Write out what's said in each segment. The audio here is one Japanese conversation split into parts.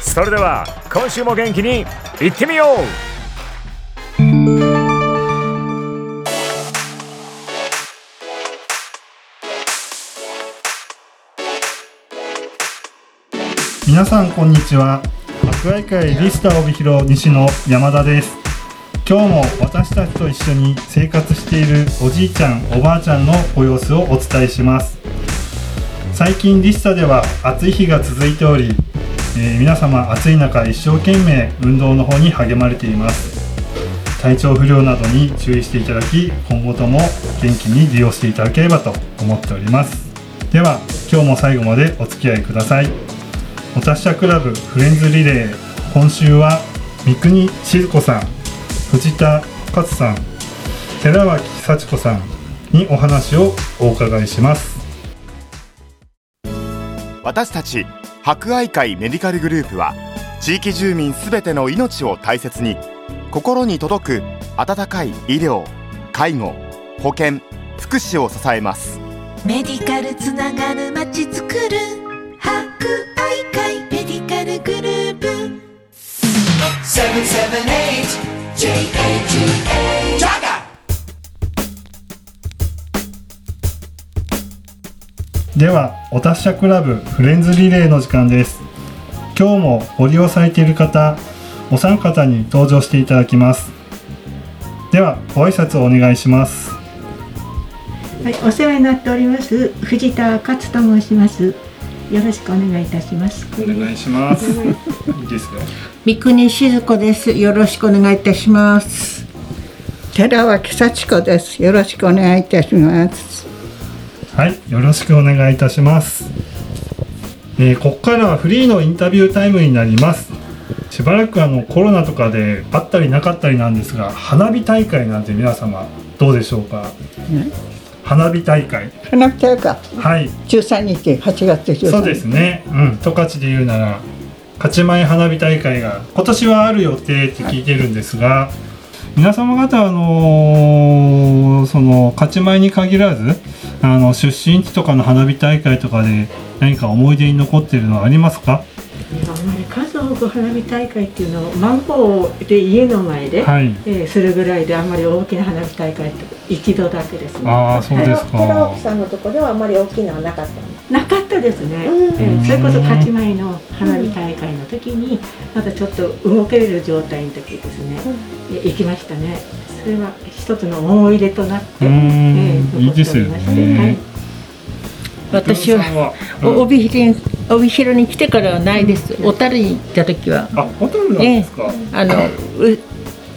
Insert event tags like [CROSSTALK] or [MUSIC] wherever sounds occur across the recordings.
それでは今週も元気にいってみよう。皆さんこんにちは。博愛会リスター帯広西の山田です。今日も私たちと一緒に生活しているおじいちゃんおばあちゃんのご様子をお伝えします。最近リスタでは暑い日が続いており、えー皆様暑い中一生懸命運動の方に励まれています。体調不良などに注意していただき今後とも元気に利用していただければと思っております。では今日も最後までお付き合いください。お達者クラブフレンズリレー今週は三国静子さん藤田勝さん寺脇幸子さんにお話をお伺いします。私たち博愛会メディカルグループは地域住民すべての命を大切に心に届く温かい医療介護保健福祉を支えます。メディカルつながるまちづくる博愛会メディカルグループではお達者クラブフレンズリレーの時間です今日もご利用されている方お三方に登場していただきますではご挨拶をお願いしますはい、お世話になっております藤田勝と申します。よろしくお願いいたします。お願いしますいいですよ三国静子です。よろしくお願いいたします。寺脇幸子です。よろしくお願いいたします。はい、よろしくお願いいたします。えーここからはフリーのインタビュータイムになります。しばらくあのコロナとかであったりなかったりなんですが、花火大会なんて皆様どうでしょうか？花火大会。花火大会はい、13日、8月13日。そうですね。うん、十勝で言うなら、勝ち前花火大会が今年はある予定って聞いてるんですが、皆様方あのーその勝ち前に限らず、あの出身地とかの花火大会とかで何か思い出に残っているのはありますか？あんまり数多く花火大会っていうのをマンゴーで家の前で、はい。えーするぐらいであんまり大きな花火大会って一度だけですね。ああ、そうですか。寺脇さんのところではあまり大きなのはなかったのなかったですね、うん。えーそれこそ勝ち前の花火大会の時にまだちょっと動ける状態の時ですね、え行きましたね。それは一つの思い出となって、うーん。えーいいですよね残っておりまして。はい。私は帯広に帯広に来てからはないです。小樽に行った時は。あ、ホテルなんですか？あの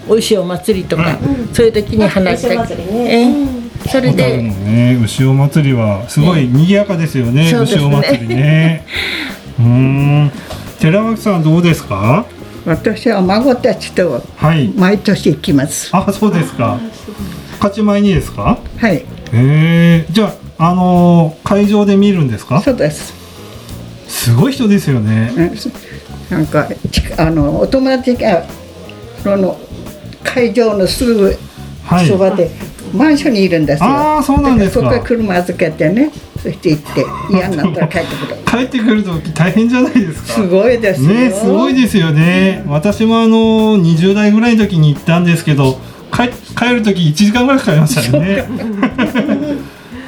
う牛お祭りとか、そういう時に花火ええそれでね、牛尾祭りはすごい賑やかですよね。ね牛尾祭りね。[LAUGHS] うーん。寺脇さんどうですか？私は孫たちとはい。毎年行きます。あ、そうですか。勝ち前にですか？はい、へえ。じゃあ、あのー会場で見るんですか？そうです。すごい人ですよね。うんなんか、ちあの、お友達が、その、会場のすぐはい。そばで、マンションにいるんですよ。ああ、そうなんですかそこ。から車預けてね、そして行って、嫌になったら帰ってくる。[LAUGHS] 帰ってくると大変じゃないですか。すごいですよ。ねすごいですよね。私もあの20代ぐらいの時に行ったんですけど、帰帰る時1時間ぐらいかかりましたよね。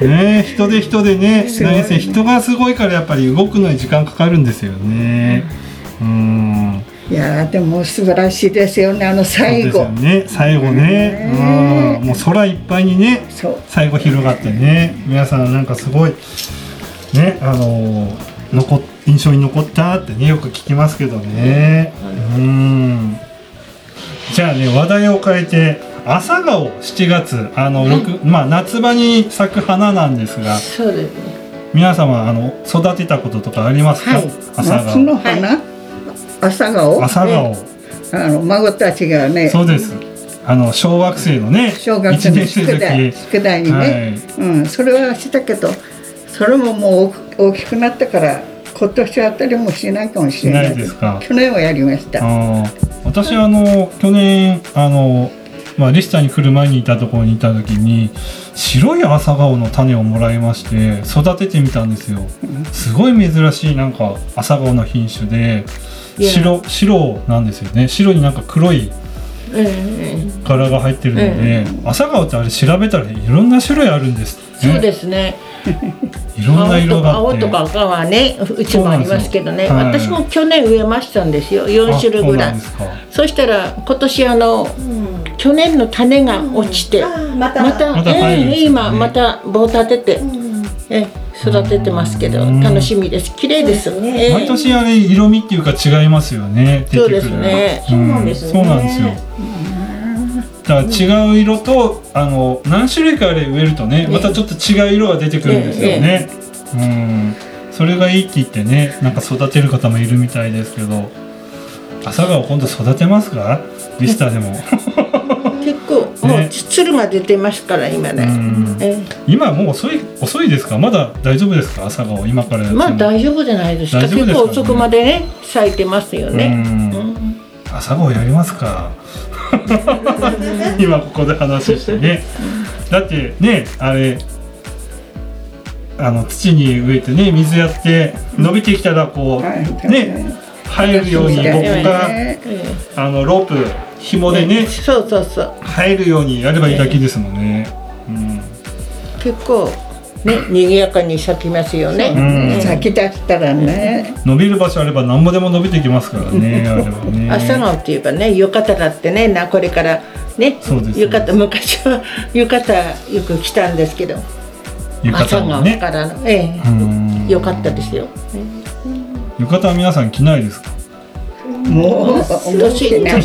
[LAUGHS] ね人で人でね、何せ人がすごいからやっぱり動くのに時間かかるんですよね。うん。いやーでも素晴らしいですよねあの最後。ね最後ね、うん、もう空いっぱいにね最後広がってね皆さんなんかすごいねあのー残っ印象に残ったってねよく聞きますけどね。うん。じゃあね話題を変えて朝顔7月あの、六まあ夏場に咲く花なんですがそうですね。皆様あの育てたこととかありますか、はい。朝夏の花、朝顔？朝顔。あの孫たちがね。そうです。あの小学生のね小学生の宿題宿題にね、うん、それはしたけどそれももう大きくなったから今年あたりもしないかもしれない。ですか。去年はやりました。私はあの去年あの、まあ、リスタに来る前にいたところにいた時に白い朝顔の種をもらいまして育ててみたんですよ。すごい珍しいなんか朝顔の品種で白白なんですよね。白になんか黒いええ。柄が入ってるので、朝顔ってあれ調べたらいろんな種類あるんですね。そうですね。[LAUGHS] いろんな色があって。青とか青とか赤はねうちもありますけどね、そうなんですよ私も去年植えましたんですよ。4種類ぐらい。あそうなんですか。そしたら今年あの、去年の種が落ちて、また。またまた入るんですよね。ええ今また棒立てて、ええ育ててますけどうん。楽しみです。綺麗ですそうですね。ええ毎年あれ色味っていうか違いますよね。出てくるそうですね。うん。そうなんですね。そうなんですよ。だから違う色とあの何種類かあれ植えるとねまたちょっと違う色が出てくるんですよね、うん。それがいいって言ってねなんか育てる方もいるみたいですけど朝顔今度育てますか？リスターでも [LAUGHS] もうつるが出てますから今ね、今もう遅い遅いですか？まだ大丈夫ですか？朝顔今から。まあ大丈夫じゃないですか。すか？ね結構遅くまでね咲いてますよね、朝顔やりますか？[LAUGHS] 今ここで話してね。だってねあれあの土に植えてね水やって伸びてきたらこう、はいね入るように僕がえあのロープ紐えでね。そうそうそう。入るようにやればいいだけですもんね、うん。結構ね賑やかに咲きますよね、うん。咲き出したらね。伸びる場所あれば何ぼでも伸びてきますからね [LAUGHS] あれはね。朝顔っていうかね浴衣だってねなこれからねそうです。浴衣昔は [LAUGHS] 浴衣よく着たんですけど浴朝顔衣もね。からのええ。うん。よかったですよ。浴衣は皆さん着ないですか？もう思ってない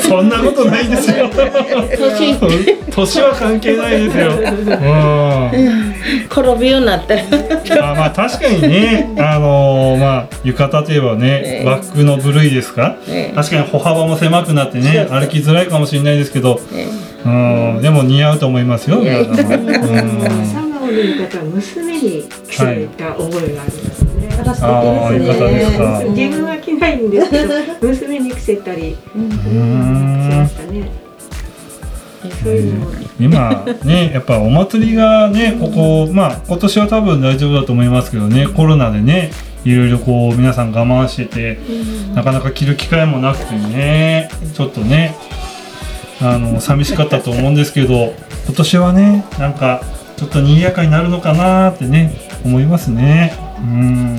そんなことないですよ年年は関係ないですよ。うん。転ぶようになったあまあ確かにね、あのーまあ浴衣といえばね、バックの部類ですか、確かに歩幅も狭くなってね、歩きづらいかもしれないですけど、うん、でも似合うと思いますよ、皆さん。朝顔の浴衣は娘に着せた覚えがありますね。ああ、浴衣ですか。自分は着ないんですけど、娘に着せたり今ね [LAUGHS] やっぱお祭りがねここまあ今年は多分大丈夫だと思いますけどねコロナでねいろいろこう皆さん我慢しててなかなか着る機会もなくてねちょっとねあの寂しかったと思うんですけど今年はねなんかちょっと賑やかになるのかなってね思いますねうん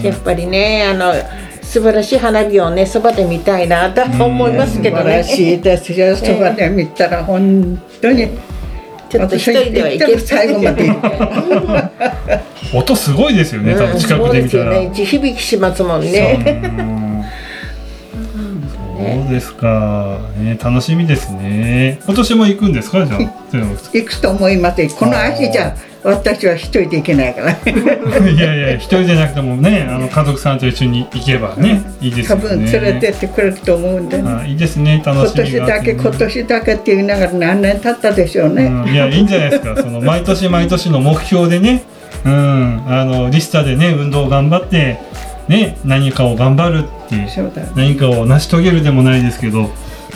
やっぱりねあの素晴らしい花火をねそばで見たいなと思いますけどね。素晴らしいですよ。そばで見たら本当に。ちょっと一人ではいけ私最後まで音すごいですよね多分近くで見たら、うん。そうですよね。地響きしますもんね [LAUGHS] そうですか、ね、楽しみですね。今年も行くんですか？[LAUGHS] じゃあ。行くと思います。この足じゃ私は一人で行けないから。[LAUGHS] いやいや一人じゃなくてもねあの家族さんと一緒に行けばねいいですね。分連れてってくれると思うんで。あいいですね。楽今しみね。年だけ今年だけって言いながら何年経ったでしょうね、うん、いやいいんじゃないですか。[LAUGHS] その毎年毎年の目標でねうん。あのリスタでね運動を頑張ってね何かを頑張るって何かを成し遂げるでもないですけど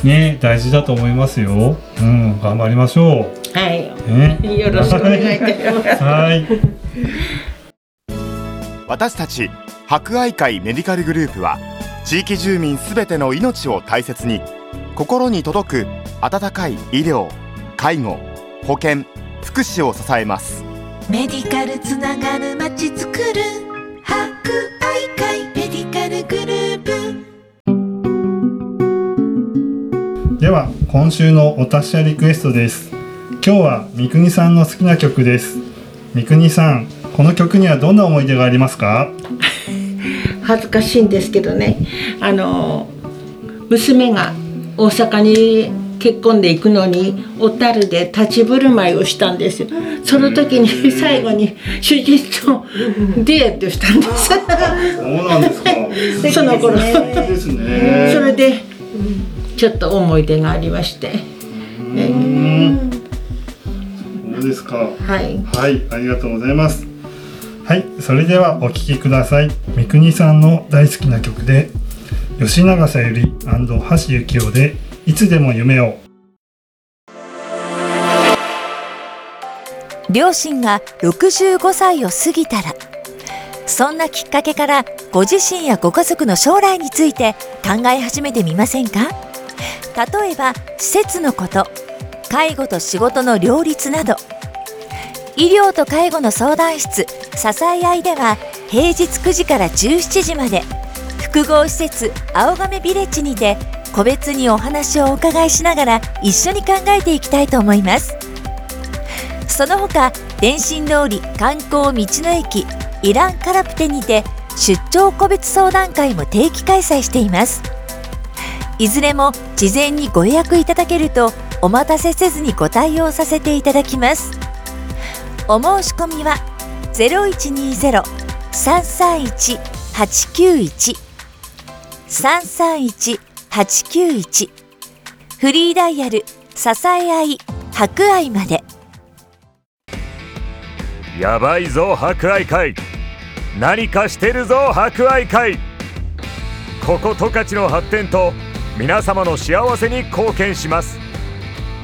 ね大事だと思いますよ。うん頑張りましょはい、うね。よろしくお願いいたします。[LAUGHS] はい。私たち博愛会メディカルグループは地域住民すべての命を大切に心に届く温かい医療介護保険福祉を支えます。メディカルつながるまちづくる今週のお達者リクエストです。今日は三国さんの好きな曲です。三国さんこの曲にはどんな思い出がありますか？[LAUGHS] 恥ずかしいんですけどね。あの娘が大阪に結婚で行くのに小樽で立ち振る舞いをしたんですよ。その時に最後に主人とデートしたんです。[LAUGHS] そうなんですか。[LAUGHS] その頃。ですね。それでちょっと思い出がありまして。うん。そうですか。はい。はい。ありがとうございます。はい。それではお聴きください。三国さんの大好きな曲で吉永小百合橋幸夫でいつでも夢を。両親が65歳を過ぎたらそんなきっかけからご自身やご家族の将来について考え始めてみませんか？例えば施設のこと介護と仕事の両立など。医療と介護の相談室支え合いでは平日9時から17時まで。複合施設青亀ビレッジにて個別にお話をお伺いしながら一緒に考えていきたいと思います。その他電信通り観光道の駅イランカラプテにて出張個別相談会も定期開催しています。いずれも事前にご予約いただけるとお待たせせずにご対応させていただきます。お申し込みは0120-331-891 331-891フリーダイヤル支え合い博愛まで。やばいぞ博愛会。何かしてるぞ博愛会。ここ十勝の発展と皆様の幸せに貢献します。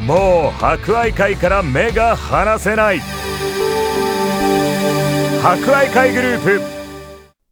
もう博愛会から目が離せない。博愛会グループ